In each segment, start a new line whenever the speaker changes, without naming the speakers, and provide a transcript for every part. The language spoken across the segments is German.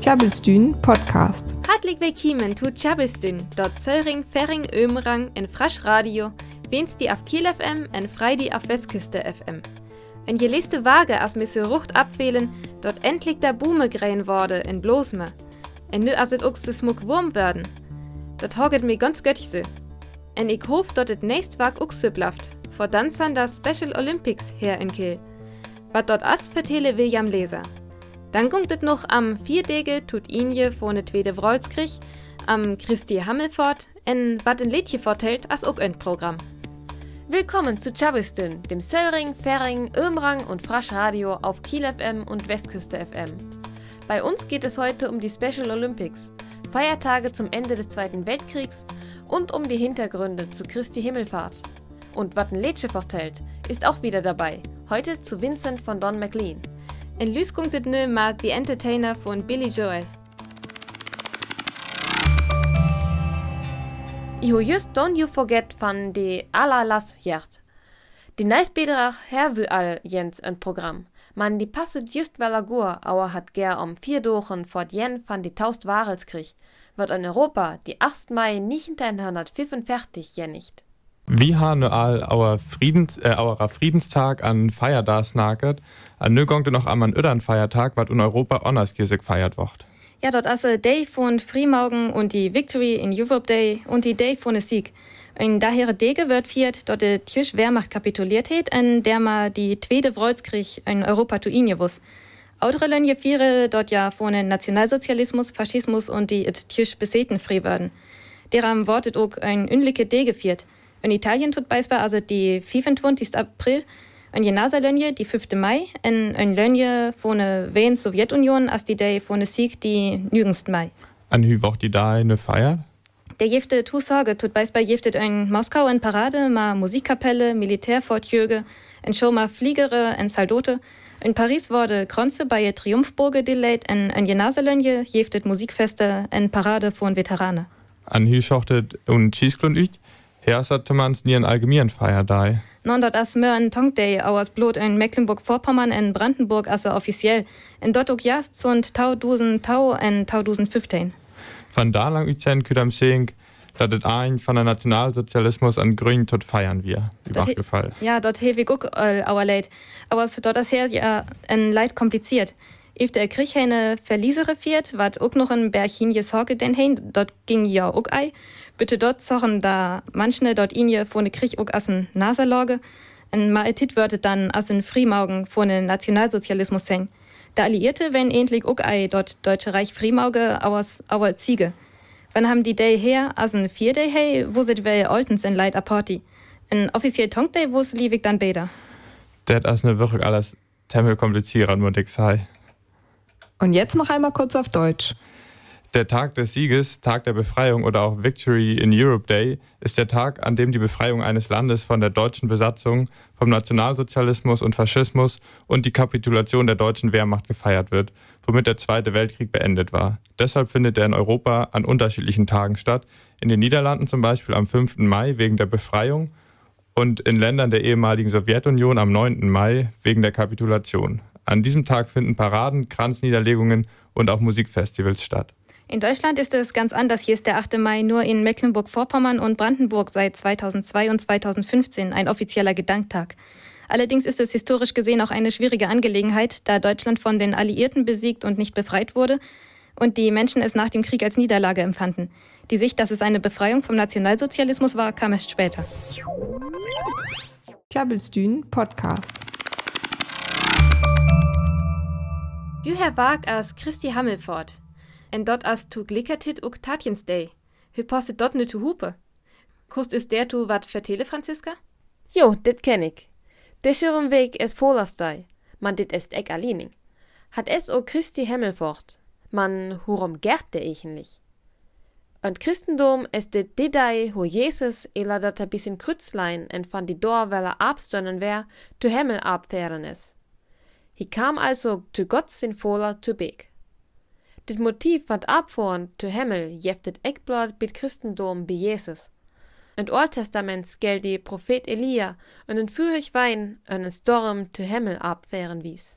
Tjabelstün Podcast.
Hartelijk willkommen zu Tjabelstün, dort Zöllring, Ferring, Ömrang in Frasch Radio, Wensti auf Kiel FM und Freidi auf Westküste FM. En je leste Waage als misse Rucht abwählen, dort endlich der Bume gräen wurde in Bloßme. En nu as ook so smuk Wurm werden. Dat hoget mir ganz göttse. En ich hof dort het nächst Wag so blaft, vor dann san das Special Olympics her in Kiel. Wat dort as vertele William Leser. Dann gungt es noch am Vierdege tut Inje vorne Twede Wrolskrieg, am Christi Hammelfort, en wat in Lädje vortelt as ook ein Programm. Willkommen zu Chabistün, dem Söllring, Ferring, Ömrang und Frasch Radio auf Kiel FM und Westküste FM. Bei uns geht es heute um die Special Olympics, Feiertage zum Ende des Zweiten Weltkriegs und um die Hintergründe zu Christi Himmelfahrt. Und Wattenletsche vertellt ist auch wieder dabei, heute zu Vincent von Don McLean. In Lüskuntet nö mal The Entertainer von Billy Joel. Jo just Don't You Forget van de Alalas Hjert. Die Neisbederach her wie all Jens ein Programm. Man die passet just weil gur, aber hat ger um vier Dochen fort jen van die Taust Warelskrieg, wird in Europa die 8. Mai 1945 jenicht.
Wie ha ne all our Friedens, äh, aurer Friedenstag an Feierdas naget, an nö gongte noch am an ödern Feiertag, wat in Europa Onnerskirse gefeiert wird.
Ja, dort asse Day von Frimaugen und die Victory in Europe Day und die Day von Sieg. In daher Dege wird viert, dort die Tschüss Wehrmacht kapituliert hat, in der ma die zweite Wolfskrieg in Europa zu ihnen wus. Andere Länder viere dort ja von Nationalsozialismus, Faschismus und die Tschüss beseten frei werden. Deram wortet auch ein unliche Dege viert. In Italien tut beispielsweise also die 25. April ein Jenasa-Lönje, die 5. Mai, en ein Lönje von der Wien Sowjetunion als die Day von der Sieg, die 9. Mai.
An hü woch die da eine Feier?
Der jefte Tusage tut beispielsweise jeftet ein Moskau in Parade, ma Musikkapelle, Militärfortjöge, en Show ma Fliegere, en Saldote. In Paris wurde Kronze bei Triumphburge delayed, en ein Jenasa-Lönje jeftet Musikfeste, en Parade von Veteranen.
An hü schochtet und Schießgrund üt? Her hat mans nie en allgemeinen Feier da.
Non dort as mör en Tonk Day aus Blut in Mecklenburg-Vorpommern en Brandenburg asse offiziell. En dort ook jast und tau dusen tau en tau dusen 15.
Van da lang ützen küdam sing, dat et ein von der Nationalsozialismus an Grün tot feiern wir. Übergefallen.
Ja, dort hewig ook äh, auer Leid. Aber dort das her ja en Leid kompliziert. If der eine Verliesere fiert, wat ook noch ein Berghin je Sorge den hein, dort ging ja ook ei. Bitte dort zochen da manchne dort inje von ne Krieg ook assen Naserlorge. En ma etit würdet dann assen Frimaugen von den Nationalsozialismus hängen. Der Alliierte wenn endlich ook ei dort Deutsche Reich Frimauge aus auer Ziege. Wann haben die Day her, assen vier Day hey, wo sit wel Oltens in Leid Aporti. En offiziell Tonk Day, wo's liewig dann beder.
Det as ne wirklich alles temmel komplizieren, muss ich sagen.
Und jetzt noch einmal kurz auf Deutsch.
Der Tag des Sieges, Tag der Befreiung oder auch Victory in Europe Day ist der Tag, an dem die Befreiung eines Landes von der deutschen Besatzung, vom Nationalsozialismus und Faschismus und die Kapitulation der deutschen Wehrmacht gefeiert wird, womit der Zweite Weltkrieg beendet war. Deshalb findet er in Europa an unterschiedlichen Tagen statt. In den Niederlanden zum Beispiel am 5. Mai wegen der Befreiung und in Ländern der ehemaligen Sowjetunion am 9. Mai wegen der Kapitulation. An diesem Tag finden Paraden, Kranzniederlegungen und auch Musikfestivals statt.
In Deutschland ist es ganz anders. Hier ist der 8. Mai nur in Mecklenburg-Vorpommern und Brandenburg seit 2002 und 2015 ein offizieller Gedanktag. Allerdings ist es historisch gesehen auch eine schwierige Angelegenheit, da Deutschland von den Alliierten besiegt und nicht befreit wurde und die Menschen es nach dem Krieg als Niederlage empfanden. Die Sicht, dass es eine Befreiung vom Nationalsozialismus war, kam erst später.
Klabbelstühn Podcast.
Du Herr Wag as Christi Hammelfort. En dort as tu glickertit uk Tatjens Day. Hü postet dort ne tu hupe. Kust is der tu wat vertele, Franziska?
Jo, dit kenn ich. Der schirm Weg es Volerstei. Man dit est eck allining. Hat es o Christi Himmelfort. Man hurum gert der echenlich. Und Christendom ist de Didei, wo Jesus ela dat a bisschen Krützlein en van die weller abstönnen wär, tu Himmel abfähren is. Hi kam also zu Gott sin Fohler zu Beg. Dit Motiv wat abfahren zu Himmel jeftet Eckblad bit Christendom bi Jesus. Und Alttestaments gel die Prophet Elia und en Fürich Wein en Storm zu Himmel abfähren wies.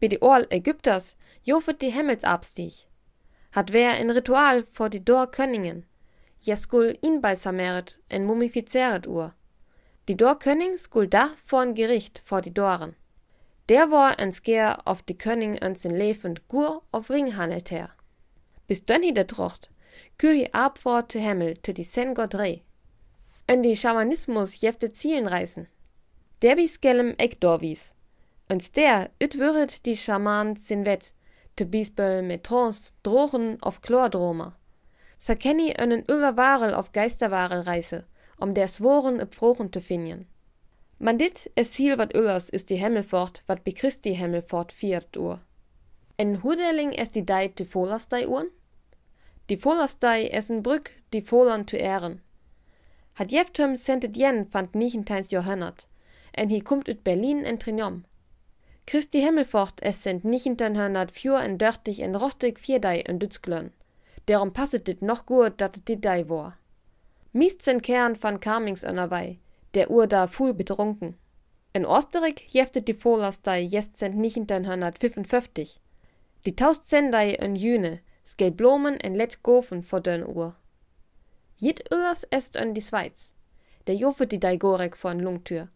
Bei die Oal Ägypters jofet die Himmelsabstieg. Hat wer ein Ritual vor die Dor Könningen. Jeskul inbalsameret en mumifizeret ur. Die Dor Könning skul da vor ein Gericht vor die Doren. Der war en Sker auf die Könning uns in levend gur auf Ring handelt her. Bis dönn hi der Trocht, kür hi ab vor te Himmel te die Sen rei. En die Schamanismus jefte Zielen reißen. Der bi skellem ek. Und der üt würet die Schaman sin wett, te bispel mit Trance drochen auf Chlordromer. Sa kenni önnen Warel auf Geisterwarel reise, um der Sworen Pfrochen te finjen. Man dit es Ziel wat Ullers ist die Hemmelfort, wat bi Christi Hemmelfort viert Uhr. En Huderling es die Dei te Volastei Uhren? Die Volastei es en Brück, die Volern zu ehren. Hat jeftem sentet jen fand nichentins Johannat, en hi kummt ut Berlin en Trinom. Christi Himmelfort es sind nichenten hörnat fjur en dörtig en rochtig vierdei en Dützglön. Darum passet dit noch gut, dat dit dei war. Miest sen Kern van Carmings önerwei, der Uhr da fuhl betrunken. In Osterik jeftet die Volastei jest sind nichenten hörnat 55. Die taust sendei en Jüne, skell Blumen en let gofen vor dön Uhr. Jit Ullers est en die Schweiz. Der jofet die dei Gorek von Lungtür.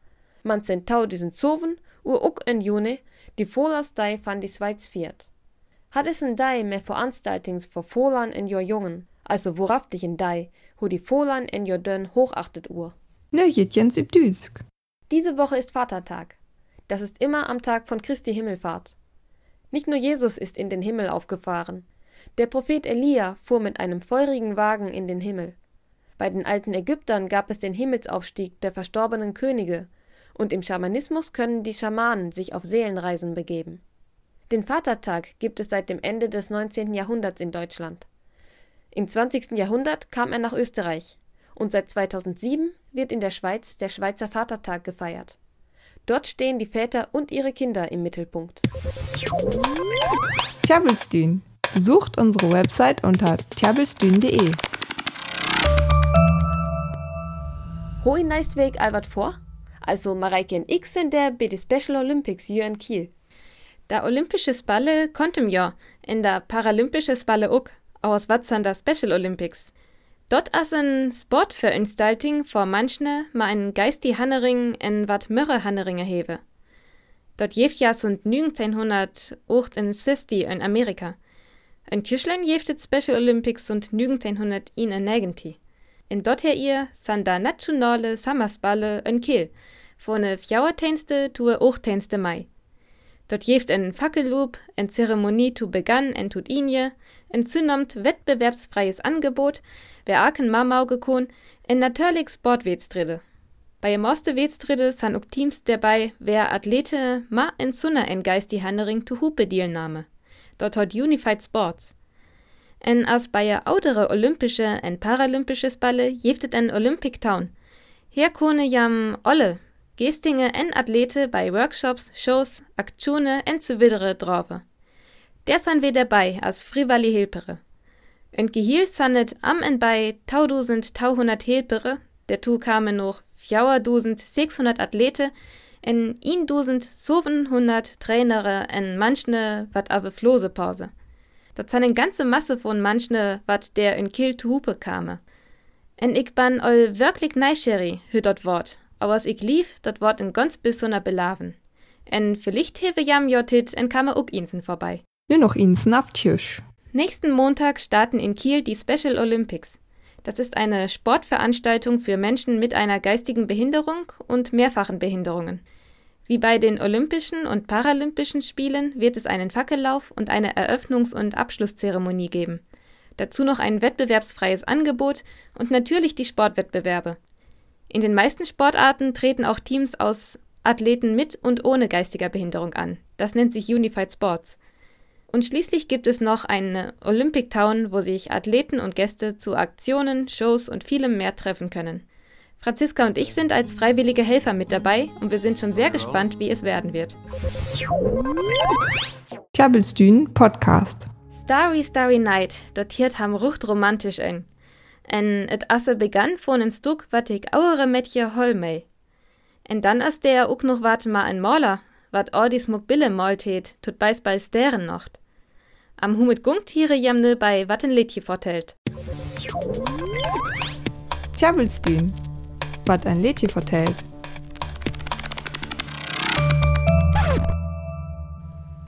Man sind diesen Zoven ur ook en Juni, die Volastei van die Schweiz viert. Hat es en Dei mehr Veranstaltings vor Folan en jo Jungen, also worauftig en Dei, hu die Folan en jo Dönn hochachtet ur.
Düsk.
Diese Woche ist Vatertag. Das ist immer am Tag von Christi Himmelfahrt. Nicht nur Jesus ist in den Himmel aufgefahren. Der Prophet Elia fuhr mit einem feurigen Wagen in den Himmel. Bei den alten Ägyptern gab es den Himmelsaufstieg der verstorbenen Könige, und im Schamanismus können die Schamanen sich auf Seelenreisen begeben. Den Vatertag gibt es seit dem Ende des 19. Jahrhunderts in Deutschland. Im 20. Jahrhundert kam er nach Österreich und seit 2007 wird in der Schweiz der Schweizer Vatertag gefeiert. Dort stehen die Väter und ihre Kinder im Mittelpunkt.
Tjabelstün. Besucht unsere Website unter tjabelstün.de.
Hoi Neistweg Albert vor? also Mareike und ich sind der bei den Special Olympics hier in Kiel.
Der Olympische Spalle konnte ja in der Paralympische Spalle auch, aus was sind der Special Olympics. Dort ist ein Sportveranstaltung vor manchen ma ein geisti Hannering in wat mürre Hanneringe hebe. Dort jeft ja sind 1908 in Sisti in Amerika. In Kirchlein jeftet Special Olympics und 1900 in 1990. In dort her ihr sind da nationale Sammersballe in Kiel, von ne fjouwerteinste tue ochteinste Mai. Dort jeft en Fackelloop, en Zeremonie tu begann en tut inje, en zunammt wettbewerbsfreies Angebot, wer aken Mamau gekon, en natürlich Sportwetstrille. Bei dem Moste Wetstrille san ook Teams dabei, wer Athlete ma en Sunna en Geist die Hannering tu Hupe Deelnahme. Dort hat Unified Sports. En as bei ja audere olympische en paralympische Balle jeftet en Olympic Town. Hier kone jam olle Gestinge en Athlete bei Workshops, Shows, Aktionen en zu widere drove. Der san wir dabei als frivali Hilpere. En Gehil sannet am en bei tausend tauhundert Hilpere, der tu kamen noch fjauerdusend sechshundert Athlete, en ihn dusend sovenhundert Trainere en manchne wat ave Flose Pause. Dort san en ganze Masse von manchne wat der in Kiel Hupe kame. En ik ban ol wirklich neisheri, hü dort Wort, aber ich lief, dort wort ein ganz besonderer Belaven. En vielleicht hewe jam jotit en kam ook insen vorbei.
Nur noch insen auf Tschüss.
Nächsten Montag starten in Kiel die Special Olympics. Das ist eine Sportveranstaltung für Menschen mit einer geistigen Behinderung und mehrfachen Behinderungen. Wie bei den Olympischen und Paralympischen Spielen wird es einen Fackellauf und eine Eröffnungs- und Abschlusszeremonie geben. Dazu noch ein wettbewerbsfreies Angebot und natürlich die Sportwettbewerbe. In den meisten Sportarten treten auch Teams aus Athleten mit und ohne geistiger Behinderung an. Das nennt sich Unified Sports. Und schließlich gibt es noch eine Olympic Town, wo sich Athleten und Gäste zu Aktionen, Shows und vielem mehr treffen können. Franziska und ich sind als freiwillige Helfer mit dabei und wir sind schon sehr gespannt, wie es werden wird.
Tjabelstün Podcast.
Starry Starry Night, dotiert ham rucht romantisch ein. En et asse begann von en Stuk, wat ik auere Mädchen hol mei. En dann as der ook noch wat ma en Maler, wat ordis muck bille tut beis bei steren nocht. Am Humit Gungtiere jamne bei wat ein Liedje vertellt.
Tjabelstün, wat ein Liedje vertellt.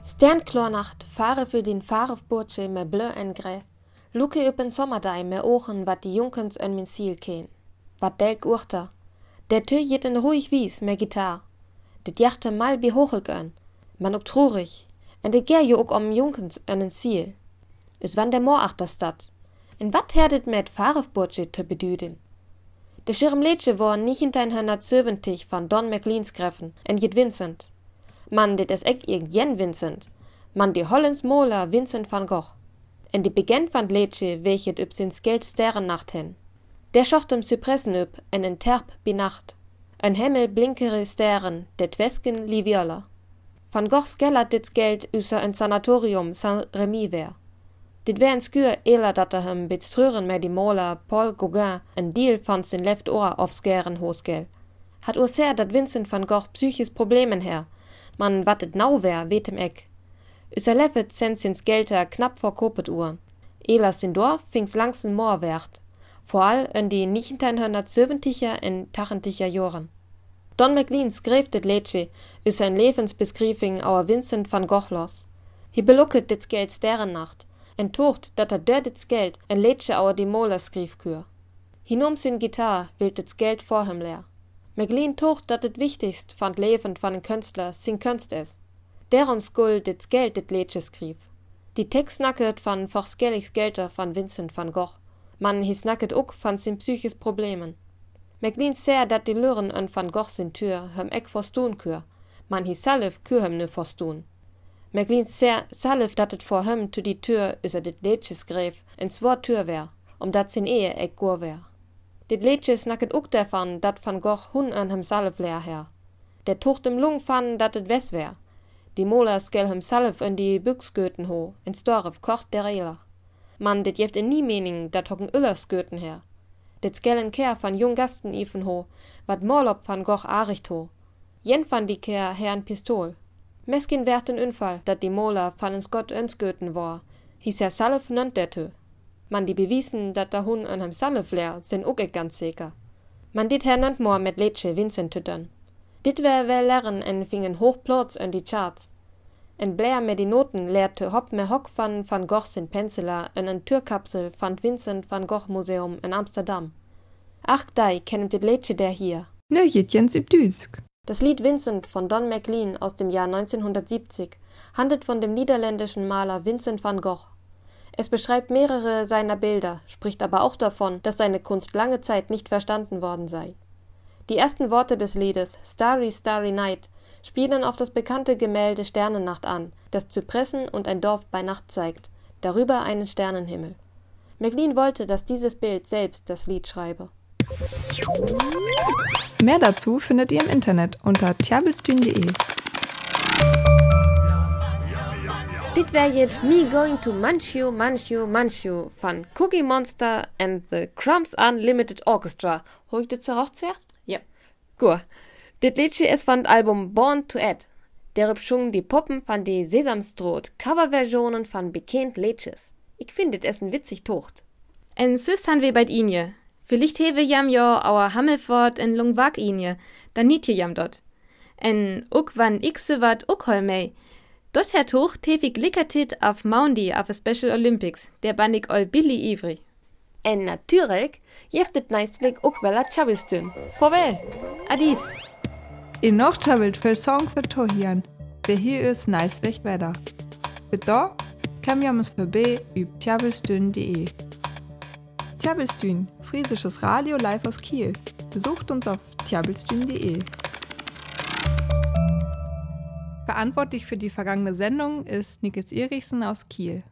Sternklarnacht fahre für den Fahrefburtsche me bleu en grä. Luke upp en sommerdei me ochen wat die Junkens en min Ziel kehn. Wat delk urter. Der Tür jet en ruhig wies me Gitar. Det jachte mal bi hochelgön. Man ook trurig. En de ger jo ook om Junkens en en Ziel. Es wann der Moor achter Stadt. En wat herdet met Fahrefburtsche te bedüden? De Schirmletsche war nicht in dein 170 van Don McLeans Greffen en jet Vincent man dit es ek irgendjen Vincent, man die Hollands Moler Vincent van Gogh. En die begent van Leche welchet üb sins Geld sterrennacht hin. Der schocht im Zypressen üb, en en Terp bi Nacht. Ein Himmel blinkere Sterren, der Twesken Liviola. Van Goghs gellert dit Geld üser ein Sanatorium Saint-Remy wär. Dit wär en skür eler dat er hem bit strören med die Moler Paul Gauguin en Deal fand sin left Ohr aufs gären Hosgel. Hat ur sehr dat Vincent van Gogh psychis Problemen her, man wattet nau wär, wetem Eck. Üser leffet sens Gelter knapp vor kopet Uhr. Elas in Dorf fings langsen Moor wert. Vor all en die 1970er en tachenticher Joren. Don McLean skreef dit Lätsche üs ein Lebensbeskriving auer Vincent van Gogh los. Hi belucket dit Geld Sterrennacht, en tocht dat er dör dit Geld en Lätsche auer die Moler skriefkür. Hinum sin Gitar wild dit Geld vor hem leer. McLean tocht dat het wichtigst van het leven van een kunstler sin kunst is. Derom skuld dit geld dit leedje skrief. Die tekst nakket van forskelligs gelter van Vincent van Gogh. Man his nakket ook van sin psychis problemen. McLean ser dat die luren en van Gogh sin tür hem ek forstoen keur. Man his salif keur hem ne forstoen. McLean ser salif dat het voor hem to die tür user dit leedje skreef en zwoar tür wär, omdat sin ehe ek goor wär. Dit liedje snakket ook daarvan dat Van Gogh hun aan hemzelf leer her. Der tocht im Lung van dat het wes wär. Die Mola skel hemzelf in die Büchsgöten ho, in Storf kocht der Reler. Man, dit jeft in nie mening dat hocken Öllersgöten her. Dit skellen Ker van jung Gasten even ho, wat Morlop van Gogh aricht ho. Jen van die Ker herrn Pistol. Meskin werd een Unfall, dat die Mola van en Scott önsgöten war, hieß er der tö. Man die bewiesen, dat der Hund an hem Salleflair sind ook ik ganz sicher. Man dit hernannt moor met Letsche Vincent tüttern. Dit wär wel lerren en fingen hochplots an die Charts. En Blair met die Noten lehrte Hopp me Hock van Van Gogh sin Penseler en en Türkapsel van Vincent van Gogh Museum in Amsterdam. Ach dei kennet dit Letsche der hier.
Ne Jens Düsk.
Das Lied Vincent von Don McLean aus dem Jahr 1970 handelt von dem niederländischen Maler Vincent van Gogh. Es beschreibt mehrere seiner Bilder, spricht aber auch davon, dass seine Kunst lange Zeit nicht verstanden worden sei. Die ersten Worte des Liedes Starry, Starry Night spielen auf das bekannte Gemälde Sternennacht an, das Zypressen und ein Dorf bei Nacht zeigt, darüber einen Sternenhimmel. McLean wollte, dass dieses Bild selbst das Lied schreibe.
Mehr dazu findet ihr im Internet unter tjabelstün.de.
Dit wär jetzt Me Going to Manchu, Manchu, Manchu von Cookie Monster and the Crumbs Unlimited Orchestra. Hol ich das zur sehr? Ja. Gut. Dit Liedje ist von Album Born to Add. Derb schungen die Puppen von die Sesamstroht Coverversionen von bekannt Liedjes. Ich finde es ein witzig Tocht.
En süß han wir bei Inje. Vielleicht hewe jam jo auer Hammelfort en Lungwag Inje, dann niet je jam dort. En uck wann ich se wat uck hol mei. Dort Herr Tuch tefik lickertit auf Maundi auf Special Olympics, der bandig ol Billy ivri.
En natuurlijk jeftet neisweg ook wel at chabistun. Vorwel, adis.
In noch chabelt für Song für Tohian, hier ist neisweg wetter. Für da kam jamus vorbei üb tjabelstün.de. Tjabelstün, friesisches Radio live aus Kiel. Besucht uns auf tjabelstün.de. Verantwortlich für die vergangene Sendung ist Niklas Erichsen aus Kiel.